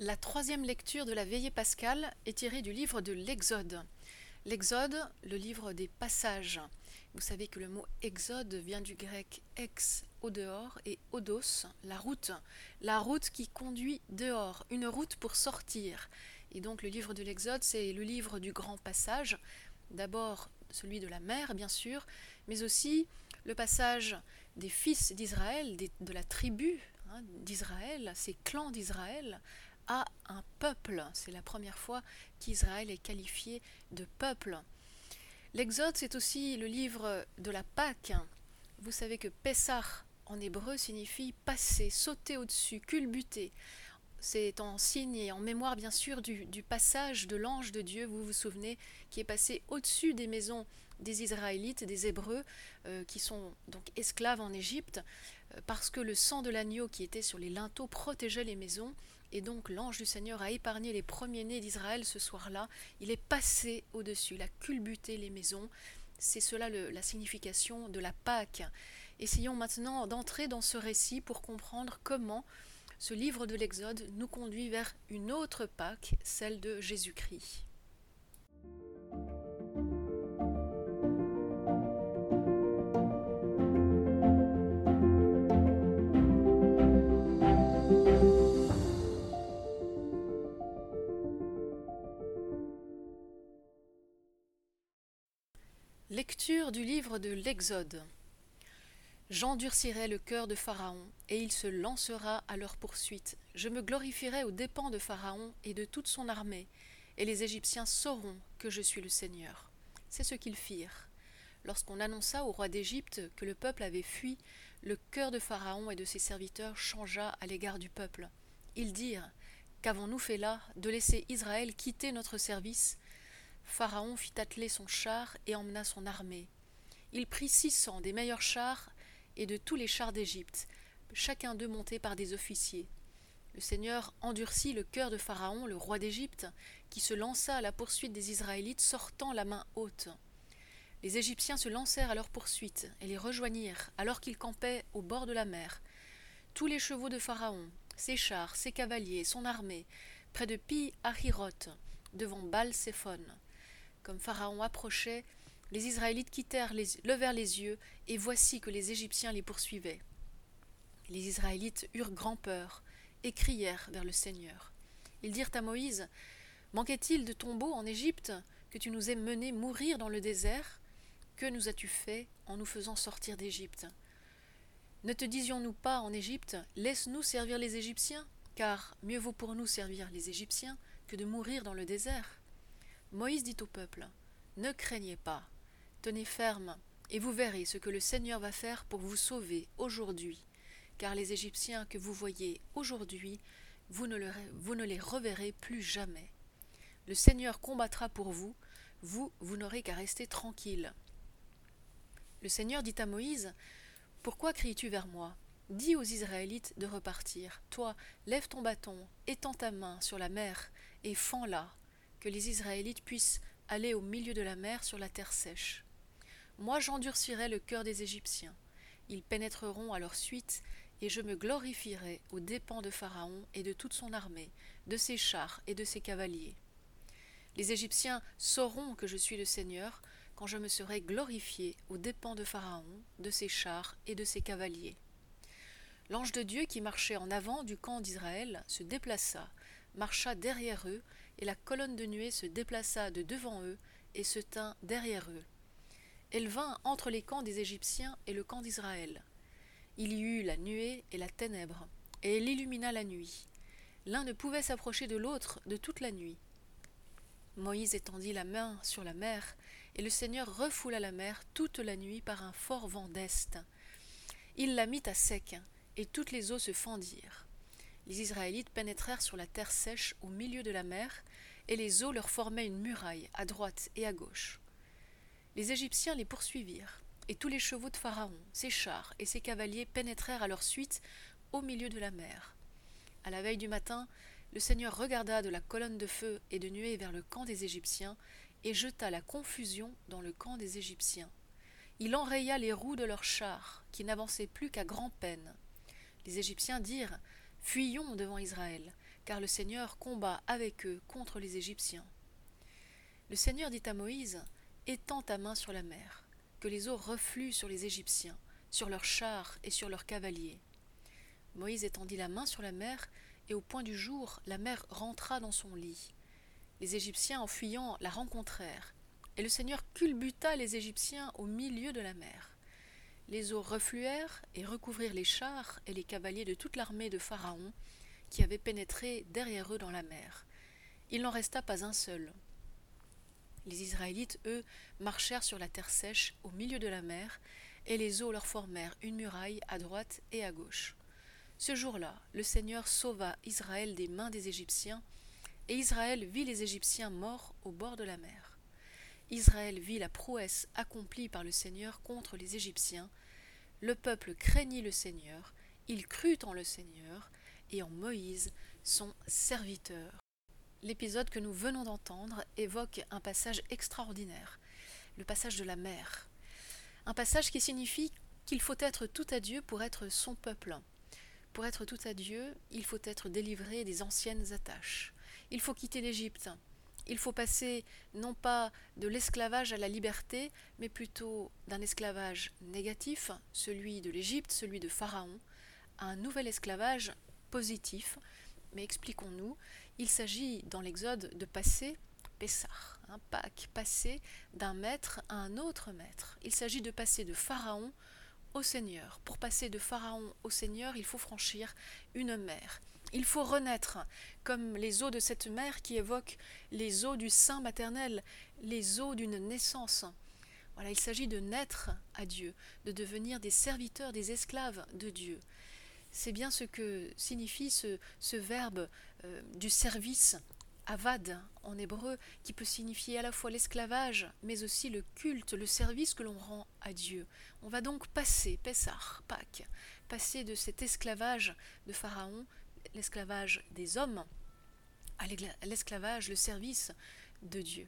La troisième lecture de la veillée pascale est tirée du livre de l'Exode. L'Exode, le livre des passages. Vous savez que le mot Exode vient du grec ex, au dehors, et odos, la route. La route qui conduit dehors, une route pour sortir. Et donc le livre de l'Exode, c'est le livre du grand passage. D'abord celui de la mer, bien sûr, mais aussi le passage des fils d'Israël, de la tribu hein, d'Israël, ces clans d'Israël, à un peuple. C'est la première fois qu'Israël est qualifié de peuple. L'Exode, c'est aussi le livre de la Pâque. Vous savez que Pessah en hébreu signifie passer, sauter au-dessus, culbuter. C'est en signe et en mémoire bien sûr du, passage de l'ange de Dieu, vous vous souvenez, qui est passé au-dessus des maisons des Israélites, des Hébreux, euh, qui sont donc esclaves en Égypte, euh, parce que le sang de l'agneau qui était sur les linteaux protégeait les maisons, et donc l'ange du Seigneur a épargné les premiers-nés d'Israël ce soir-là. Il est passé au-dessus, il a culbuté les maisons. C'est cela la signification de la Pâque. Essayons maintenant d'entrer dans ce récit pour comprendre comment ce livre de l'Exode nous conduit vers une autre Pâque, celle de Jésus-Christ. Du livre de l'Exode. J'endurcirai le cœur de Pharaon, et il se lancera à leur poursuite. Je me glorifierai aux dépens de Pharaon et de toute son armée, et les Égyptiens sauront que je suis le Seigneur. C'est ce qu'ils firent. Lorsqu'on annonça au roi d'Égypte que le peuple avait fui, le cœur de Pharaon et de ses serviteurs changea à l'égard du peuple. Ils dirent Qu'avons-nous fait là de laisser Israël quitter notre service? Pharaon fit atteler son char et emmena son armée. Il prit six cents des meilleurs chars et de tous les chars d'Égypte, chacun d'eux monté par des officiers. Le Seigneur endurcit le cœur de Pharaon, le roi d'Égypte, qui se lança à la poursuite des Israélites, sortant la main haute. Les Égyptiens se lancèrent à leur poursuite et les rejoignirent, alors qu'ils campaient au bord de la mer. Tous les chevaux de Pharaon, ses chars, ses cavaliers, son armée, près de Pi Ahiroth, devant Baal Séphon. Comme Pharaon approchait, les Israélites quittèrent levèrent les yeux, et voici que les Égyptiens les poursuivaient. Les Israélites eurent grand peur, et crièrent vers le Seigneur. Ils dirent à Moïse Manquait-il de tombeaux en Égypte, que tu nous aies menés mourir dans le désert? Que nous as-tu fait en nous faisant sortir d'Égypte? Ne te disions-nous pas en Égypte Laisse-nous servir les Égyptiens Car mieux vaut pour nous servir les Égyptiens que de mourir dans le désert. Moïse dit au peuple Ne craignez pas, tenez ferme, et vous verrez ce que le Seigneur va faire pour vous sauver aujourd'hui, car les Égyptiens que vous voyez aujourd'hui, vous ne, les reverrez plus jamais. Le Seigneur combattra pour vous, vous, vous n'aurez qu'à rester tranquille. Le Seigneur dit à Moïse Pourquoi cries-tu vers moi? Dis aux Israélites de repartir. Toi, lève ton bâton, étends ta main sur la mer, et fends-la, que les Israélites puissent aller au milieu de la mer sur la terre sèche. Moi j'endurcirai le cœur des Égyptiens. Ils pénétreront à leur suite, et je me glorifierai aux dépens de Pharaon et de toute son armée, de ses chars et de ses cavaliers. Les Égyptiens sauront que je suis le Seigneur quand je me serai glorifié aux dépens de Pharaon, de ses chars et de ses cavaliers. L'ange de Dieu qui marchait en avant du camp d'Israël se déplaça, marcha derrière eux et la colonne de nuée se déplaça de devant eux et se tint derrière eux. Elle vint entre les camps des Égyptiens et le camp d'Israël. Il y eut la nuée et la ténèbre, et elle illumina la nuit. L'un ne pouvait s'approcher de l'autre de toute la nuit. Moïse étendit la main sur la mer, et le Seigneur refoula la mer toute la nuit par un fort vent d'est. Il la mit à sec, et toutes les eaux se fendirent les Israélites pénétrèrent sur la terre sèche au milieu de la mer, et les eaux leur formaient une muraille à droite et à gauche. Les Égyptiens les poursuivirent, et tous les chevaux de Pharaon, ses chars et ses cavaliers pénétrèrent à leur suite au milieu de la mer. À la veille du matin, le Seigneur regarda de la colonne de feu et de nuée vers le camp des Égyptiens, et jeta la confusion dans le camp des Égyptiens. Il enraya les roues de leurs chars, qui n'avançaient plus qu'à grand-peine. Les Égyptiens dirent Fuyons devant Israël, car le Seigneur combat avec eux contre les Égyptiens. Le Seigneur dit à Moïse, Étends ta main sur la mer, que les eaux refluent sur les Égyptiens, sur leurs chars et sur leurs cavaliers. Moïse étendit la main sur la mer, et au point du jour, la mer rentra dans son lit. Les Égyptiens, en fuyant, la rencontrèrent, et le Seigneur culbuta les Égyptiens au milieu de la mer. Les eaux refluèrent et recouvrirent les chars et les cavaliers de toute l'armée de Pharaon, qui avait pénétré derrière eux dans la mer. Il n'en resta pas un seul. Les Israélites, eux, marchèrent sur la terre sèche au milieu de la mer, et les eaux leur formèrent une muraille à droite et à gauche. Ce jour-là, le Seigneur sauva Israël des mains des Égyptiens, et Israël vit les Égyptiens morts au bord de la mer. Israël vit la prouesse accomplie par le Seigneur contre les Égyptiens. Le peuple craignit le Seigneur, il crut en le Seigneur et en Moïse, son serviteur. L'épisode que nous venons d'entendre évoque un passage extraordinaire, le passage de la mer. Un passage qui signifie qu'il faut être tout à Dieu pour être son peuple. Pour être tout à Dieu, il faut être délivré des anciennes attaches. Il faut quitter l'Égypte. Il faut passer non pas de l'esclavage à la liberté, mais plutôt d'un esclavage négatif, celui de l'Égypte, celui de Pharaon, à un nouvel esclavage positif. Mais expliquons-nous, il s'agit dans l'Exode de passer Pessah, un Pâques, passer d'un maître à un autre maître. Il s'agit de passer de Pharaon au Seigneur. Pour passer de Pharaon au Seigneur, il faut franchir une mer. Il faut renaître, comme les eaux de cette mer qui évoquent les eaux du sein maternel, les eaux d'une naissance. Voilà, il s'agit de naître à Dieu, de devenir des serviteurs, des esclaves de Dieu. C'est bien ce que signifie ce, verbe euh, du service avad en hébreu, qui peut signifier à la fois l'esclavage, mais aussi le culte, le service que l'on rend à Dieu. On va donc passer, Pessah, Pâques, passer de cet esclavage de Pharaon, l'esclavage des hommes, à l'esclavage, le service de Dieu.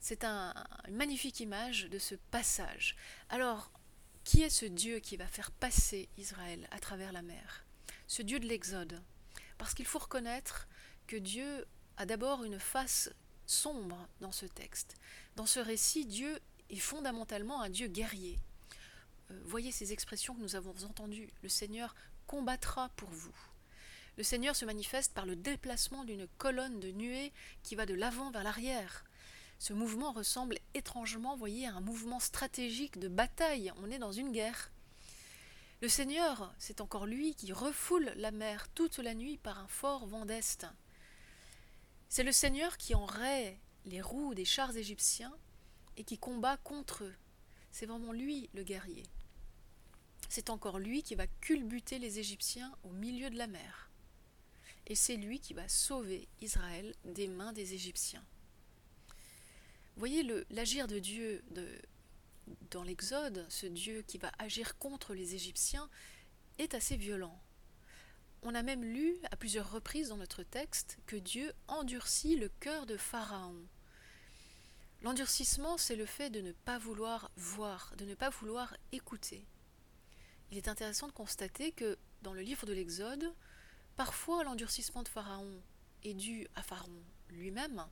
C'est un, une magnifique image de ce passage. Alors, qui est ce Dieu qui va faire passer Israël à travers la mer? Ce Dieu de l'Exode. Parce qu'il faut reconnaître que Dieu a d'abord une face sombre dans ce texte. Dans ce récit, Dieu est fondamentalement un Dieu guerrier. Euh, voyez ces expressions que nous avons entendues. Le Seigneur combattra pour vous. Le Seigneur se manifeste par le déplacement d'une colonne de nuée qui va de l'avant vers l'arrière. Ce mouvement ressemble étrangement, voyez, à un mouvement stratégique de bataille. On est dans une guerre. Le Seigneur, c'est encore lui qui refoule la mer toute la nuit par un fort vent d'est. C'est le Seigneur qui enraie les roues des chars égyptiens et qui combat contre eux. C'est vraiment lui le guerrier. C'est encore lui qui va culbuter les Égyptiens au milieu de la mer. Et c'est lui qui va sauver Israël des mains des Égyptiens. Voyez l'agir de Dieu dans l'Exode, ce Dieu qui va agir contre les Égyptiens, est assez violent. On a même lu à plusieurs reprises dans notre texte que Dieu endurcit le cœur de Pharaon. L'endurcissement, c'est le fait de ne pas vouloir voir, de ne pas vouloir écouter. Il est intéressant de constater que dans le livre de l'Exode, parfois l'endurcissement de Pharaon est dû à Pharaon lui-même.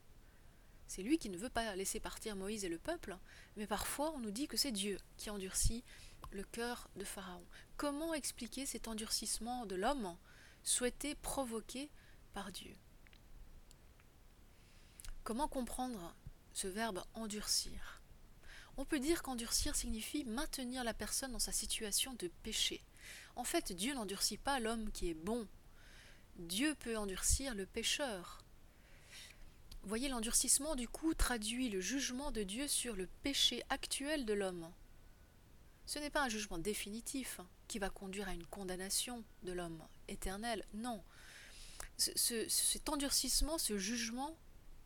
C'est lui qui ne veut pas laisser partir Moïse et le peuple, mais parfois on nous dit que c'est Dieu qui endurcit le cœur de Pharaon. Comment expliquer cet endurcissement de l'homme souhaité provoqué par Dieu? Comment comprendre ce verbe endurcir? On peut dire qu'endurcir signifie maintenir la personne dans sa situation de péché. En fait, Dieu n'endurcit pas l'homme qui est bon. Dieu peut endurcir le pécheur. Voyez, l'endurcissement du coup traduit le jugement de Dieu sur le péché actuel de l'homme. Ce n'est pas un jugement définitif qui va conduire à une condamnation de l'homme éternel. Non. cet endurcissement, ce jugement,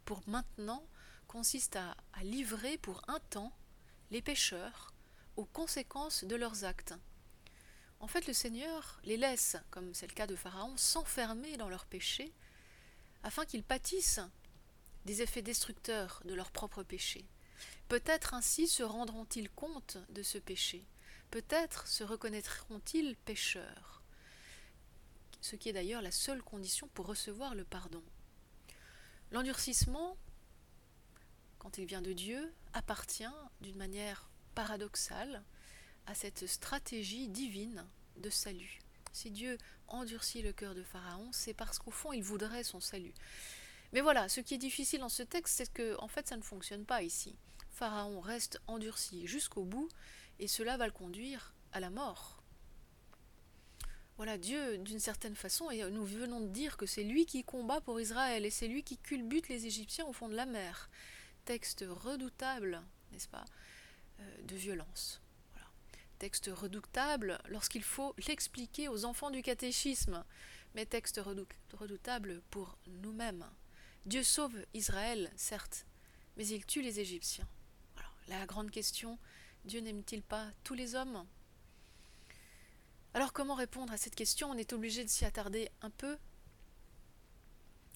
pour maintenant, consiste à, à livrer pour un temps les pécheurs aux conséquences de leurs actes. En fait, le Seigneur les laisse, comme c'est le cas de Pharaon, s'enfermer dans leurs péchés, afin qu'ils pâtissent des effets destructeurs de leurs propres péchés. Peut-être ainsi se rendront-ils compte de ce péché. Peut-être se reconnaîtront-ils pécheurs ce qui est d'ailleurs la seule condition pour recevoir le pardon. L'endurcissement, quand il vient de Dieu, appartient d'une manière paradoxale à cette stratégie divine de salut. Si Dieu endurcit le cœur de Pharaon, c'est parce qu'au fond, il voudrait son salut. Mais voilà, ce qui est difficile dans ce texte, c'est que en fait, ça ne fonctionne pas ici. Pharaon reste endurci jusqu'au bout, et cela va le conduire à la mort. Voilà, Dieu, d'une certaine façon, et nous venons de dire que c'est lui qui combat pour Israël, et c'est lui qui culbute les Égyptiens au fond de la mer. Texte redoutable, n'est-ce pas, euh, de violence. Texte redoutable lorsqu'il faut l'expliquer aux enfants du catéchisme, mais texte redoutable pour nous-mêmes. Dieu sauve Israël, certes, mais il tue les Égyptiens. La grande question, Dieu n'aime-t-il pas tous les hommes? Alors comment répondre à cette question? On est obligé de s'y attarder un peu.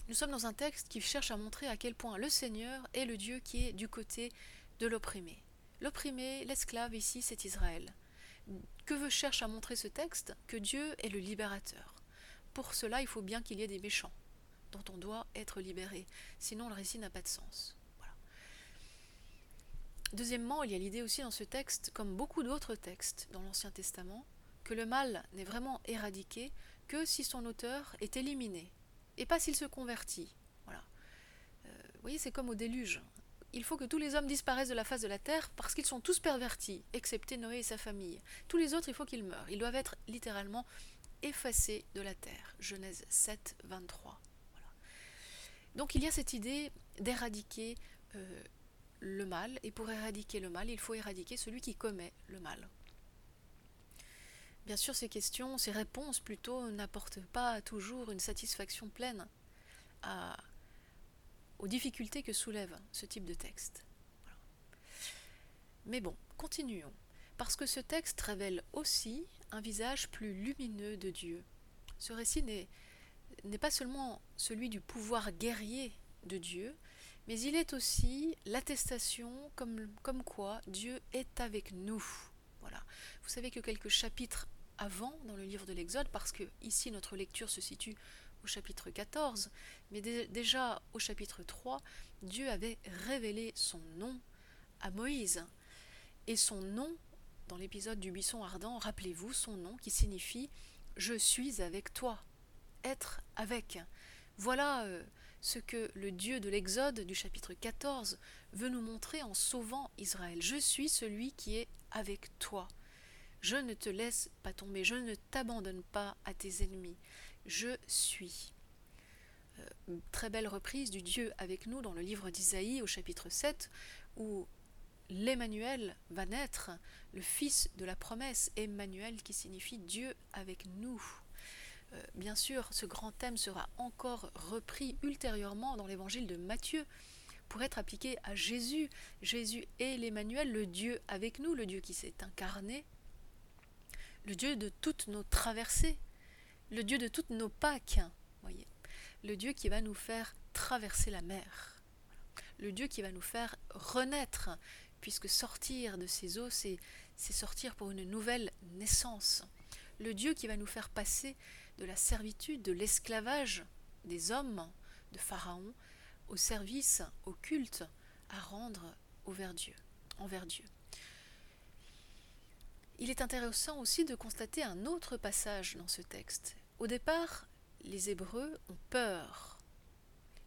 Nous sommes dans un texte qui cherche à montrer à quel point le Seigneur est le Dieu qui est du côté de l'opprimé. L'opprimé, l'esclave ici, c'est Israël. Que veut cherche à montrer ce texte? Que Dieu est le libérateur. Pour cela, il faut bien qu'il y ait des méchants dont on doit être libéré. Sinon, le récit n'a pas de sens. Deuxièmement, il y a l'idée aussi dans ce texte, comme beaucoup d'autres textes dans l'Ancien Testament, que le mal n'est vraiment éradiqué que si son auteur est éliminé, et pas s'il se convertit. Voilà. Euh, vous voyez, c'est comme au déluge. Il faut que tous les hommes disparaissent de la face de la terre parce qu'ils sont tous pervertis, excepté Noé et sa famille. Tous les autres, il faut qu'ils meurent. Ils doivent être littéralement effacés de la terre. Genèse 7, 23. Donc il y a cette idée d'éradiquer euh, le mal, et pour éradiquer le mal, il faut éradiquer celui qui commet le mal. Bien sûr, ces questions, ces réponses plutôt, n'apportent pas toujours une satisfaction pleine aux difficultés que soulève ce type de texte. Mais bon, continuons, parce que ce texte révèle aussi un visage plus lumineux de Dieu. Ce récit n'est pas seulement celui du pouvoir guerrier de Dieu, mais il est aussi l'attestation comme, comme quoi Dieu est avec nous. Voilà. Vous savez que quelques chapitres avant dans le livre de l'Exode, parce que ici notre lecture se situe au chapitre 14, mais déjà au chapitre 3, Dieu avait révélé son nom à Moïse. Et son nom, dans l'épisode du buisson ardent, rappelez-vous son nom qui signifie Je suis avec toi, être avec. Voilà euh, ce que le Dieu de l'Exode du chapitre 14 veut nous montrer en sauvant Israël. Je suis celui qui est avec toi. Je ne te laisse pas tomber, je ne t'abandonne pas à tes ennemis, je suis. Euh, très belle reprise du Dieu avec nous dans le livre d'Isaïe au chapitre 7, où l'Emmanuel va naître, le fils de la promesse, Emmanuel qui signifie Dieu avec nous. Euh, bien sûr, ce grand thème sera encore repris ultérieurement dans l'évangile de Matthieu pour être appliqué à Jésus. Jésus est l'Emmanuel, le Dieu avec nous, le Dieu qui s'est incarné le Dieu de toutes nos traversées, le Dieu de toutes nos Pâques, voyez, le Dieu qui va nous faire traverser la mer, le Dieu qui va nous faire renaître, puisque sortir de ces eaux, c'est sortir pour une nouvelle naissance, le Dieu qui va nous faire passer de la servitude, de l'esclavage des hommes, de Pharaon, au service, au culte, à rendre envers Dieu, envers Dieu. Il est intéressant aussi de constater un autre passage dans ce texte. Au départ, les Hébreux ont peur.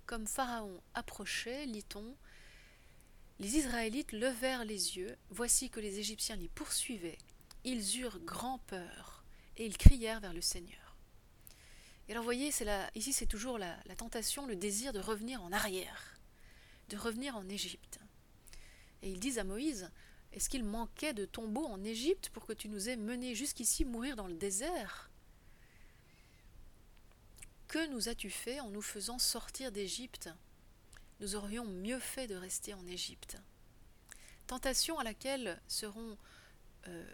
Comme Pharaon approchait, lit-on, les Israélites levèrent les yeux, voici que les Égyptiens les poursuivaient. Ils eurent grand peur, et ils crièrent vers le Seigneur. Et alors, voyez, ici c'est toujours la, la tentation, le désir de revenir en arrière, de revenir en Égypte. Et ils disent à Moïse, est-ce qu'il manquait de tombeaux en Égypte pour que tu nous aies menés jusqu'ici mourir dans le désert? Que nous as-tu fait en nous faisant sortir d'Égypte? Nous aurions mieux fait de rester en Égypte. Tentation à laquelle seront euh,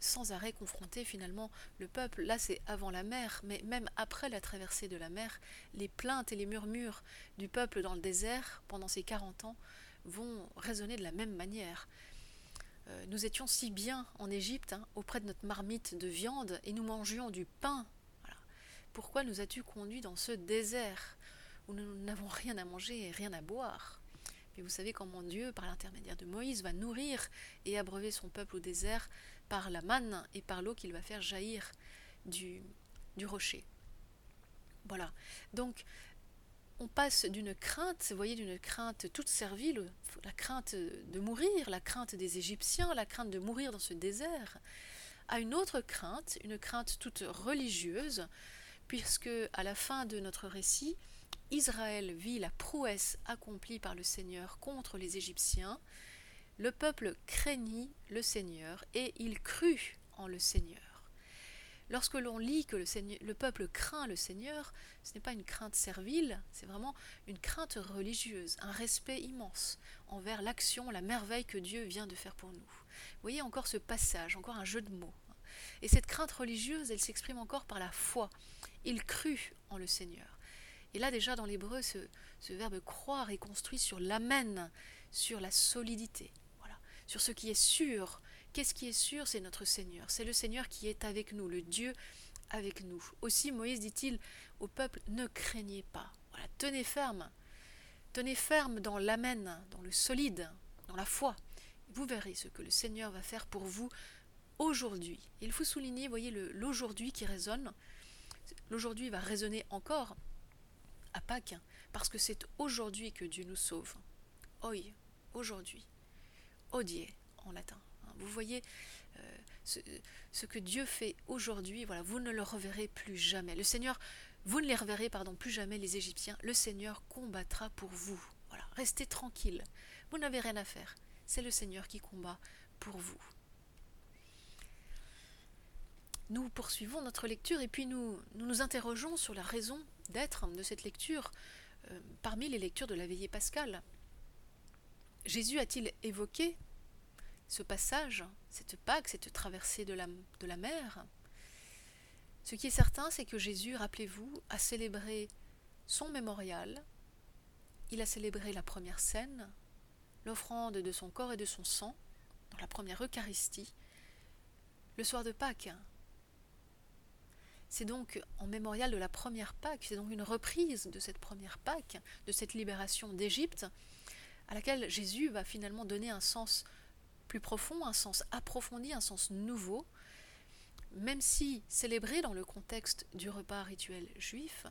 sans arrêt confrontés finalement le peuple. Là c'est avant la mer, mais même après la traversée de la mer, les plaintes et les murmures du peuple dans le désert pendant ces 40 ans vont résonner de la même manière. Euh, nous étions si bien en Égypte, hein, auprès de notre marmite de viande, et nous mangions du pain. Pourquoi nous as-tu conduits dans ce désert où nous n'avons rien à manger et rien à boire? Mais vous savez comment Dieu, par l'intermédiaire de Moïse, va nourrir et abreuver son peuple au désert par la manne et par l'eau qu'il va faire jaillir du, du rocher. Voilà. Donc, on passe d'une crainte, vous voyez, d'une crainte toute servile, la crainte de mourir, la crainte des Égyptiens, la crainte de mourir dans ce désert, à une autre crainte, une crainte toute religieuse, puisque à la fin de notre récit, Israël vit la prouesse accomplie par le Seigneur contre les Égyptiens, le peuple craignit le Seigneur et il crut en le Seigneur. Lorsque l'on lit que le, peuple craint le Seigneur, ce n'est pas une crainte servile, c'est vraiment une crainte religieuse, un respect immense envers l'action, la merveille que Dieu vient de faire pour nous. Voyez encore ce passage, encore un jeu de mots. Et cette crainte religieuse, elle s'exprime encore par la foi. Il crut en le Seigneur. Et là déjà dans l'hébreu, ce, ce verbe croire est construit sur l'amen, sur la solidité, voilà, sur ce qui est sûr, Qu'est-ce qui est sûr? C'est notre Seigneur. C'est le Seigneur qui est avec nous, le Dieu avec nous. Aussi, Moïse dit-il au peuple, ne craignez pas. Voilà, tenez ferme. Tenez ferme dans l'amen, dans le solide, dans la foi. Vous verrez ce que le Seigneur va faire pour vous aujourd'hui. Il faut souligner, voyez, l'aujourd'hui qui résonne. L'aujourd'hui va résonner encore à Pâques, parce que c'est aujourd'hui que Dieu nous sauve. Oi, aujourd'hui. Odie en latin. Vous voyez euh, ce, que Dieu fait aujourd'hui, voilà, vous ne le reverrez plus jamais. Le Seigneur, vous ne les reverrez pardon, plus jamais les Égyptiens. Le Seigneur combattra pour vous. Voilà, restez tranquille. Vous n'avez rien à faire. C'est le Seigneur qui combat pour vous. Nous poursuivons notre lecture et puis nous nous, interrogeons sur la raison d'être de cette lecture euh, parmi les lectures de la veillée pascale. Jésus a-t-il évoqué ce passage, cette Pâque, cette traversée de la, de la mer? Ce qui est certain, c'est que Jésus, rappelez-vous, a célébré son mémorial, il a célébré la première scène, l'offrande de son corps et de son sang, dans la première Eucharistie, le soir de Pâques. C'est donc en mémorial de la première Pâque, c'est donc une reprise de cette première Pâque, de cette libération d'Égypte, à laquelle Jésus va finalement donner un sens plus profond, un sens approfondi, un sens nouveau, même si célébré dans le contexte du repas rituel juif,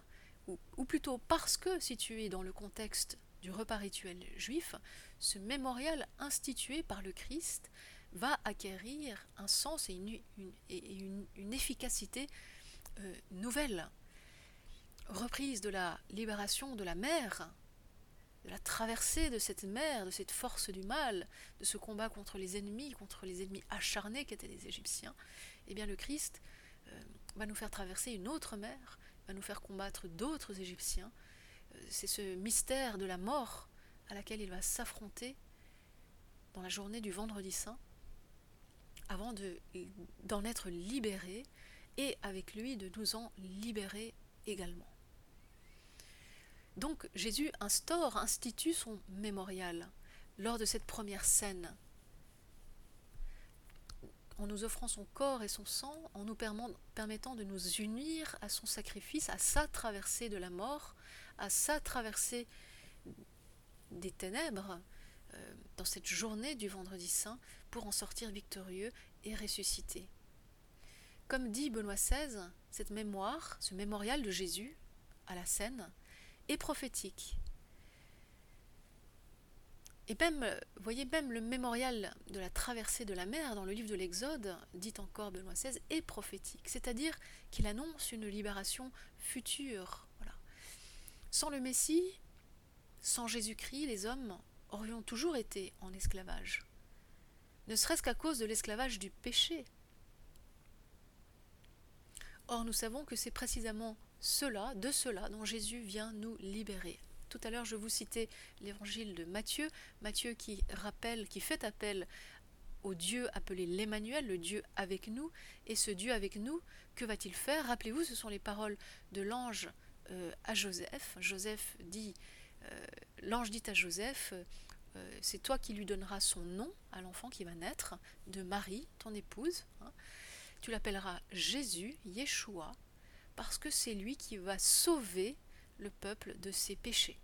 ou, plutôt parce que situé dans le contexte du repas rituel juif, ce mémorial institué par le Christ va acquérir un sens et une, efficacité euh, nouvelle. Reprise de la libération de la mer, de la traversée de cette mer, de cette force du mal, de ce combat contre les ennemis, contre les ennemis acharnés qu'étaient les Égyptiens, eh bien le Christ euh, va nous faire traverser une autre mer, va nous faire combattre d'autres Égyptiens. Euh, c'est ce mystère de la mort à laquelle il va s'affronter dans la journée du vendredi saint, avant d'en être libéré et avec lui de nous en libérer également. Donc Jésus instaure, institue son mémorial lors de cette première scène, en nous offrant son corps et son sang, en nous permettant de nous unir à son sacrifice, à sa traversée de la mort, à sa traversée des ténèbres, euh, dans cette journée du vendredi saint, pour en sortir victorieux et ressuscité. Comme dit Benoît XVI, cette mémoire, ce mémorial de Jésus à la scène, et prophétique. Et même, voyez, même le mémorial de la traversée de la mer dans le livre de l'Exode, dit encore Benoît XVI, est prophétique, c'est-à-dire qu'il annonce une libération future. Sans le Messie, sans Jésus-Christ, les hommes aurions toujours été en esclavage, ne serait-ce qu'à cause de l'esclavage du péché. Or, nous savons que c'est précisément cela, de cela dont Jésus vient nous libérer. Tout à l'heure, je vous citais l'évangile de Matthieu, Matthieu qui rappelle, qui fait appel au Dieu appelé l'Emmanuel, le Dieu avec nous. Et ce Dieu avec nous, que va-t-il faire? Rappelez-vous, ce sont les paroles de l'ange euh, à Joseph. Joseph dit, euh, l'ange dit à Joseph, euh, c'est toi qui lui donneras son nom à l'enfant qui va naître, de Marie, ton épouse. Hein. Tu l'appelleras Jésus, Yeshua, parce que c'est lui qui va sauver le peuple de ses péchés.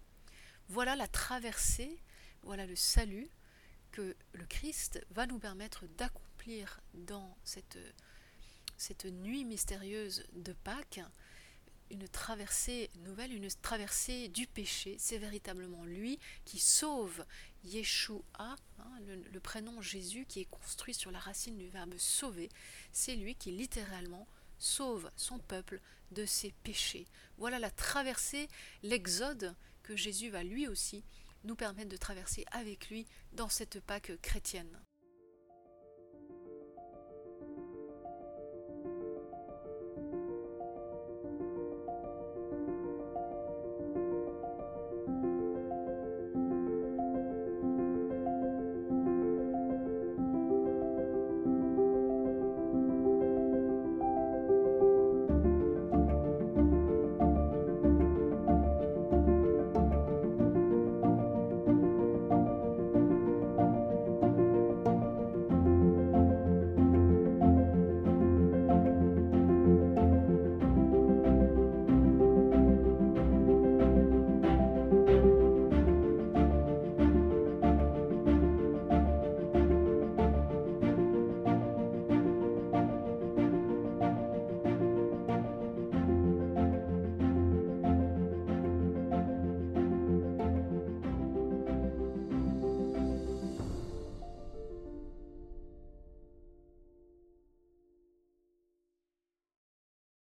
Voilà la traversée, voilà le salut que le Christ va nous permettre d'accomplir dans cette, cette nuit mystérieuse de Pâques, une traversée nouvelle, une traversée du péché. C'est véritablement lui qui sauve Yeshua, hein, le, le, prénom Jésus qui est construit sur la racine du verbe sauver. C'est lui qui littéralement sauve son peuple de ses péchés. Voilà la traversée, l'exode que Jésus va lui aussi nous permettre de traverser avec lui dans cette Pâque chrétienne.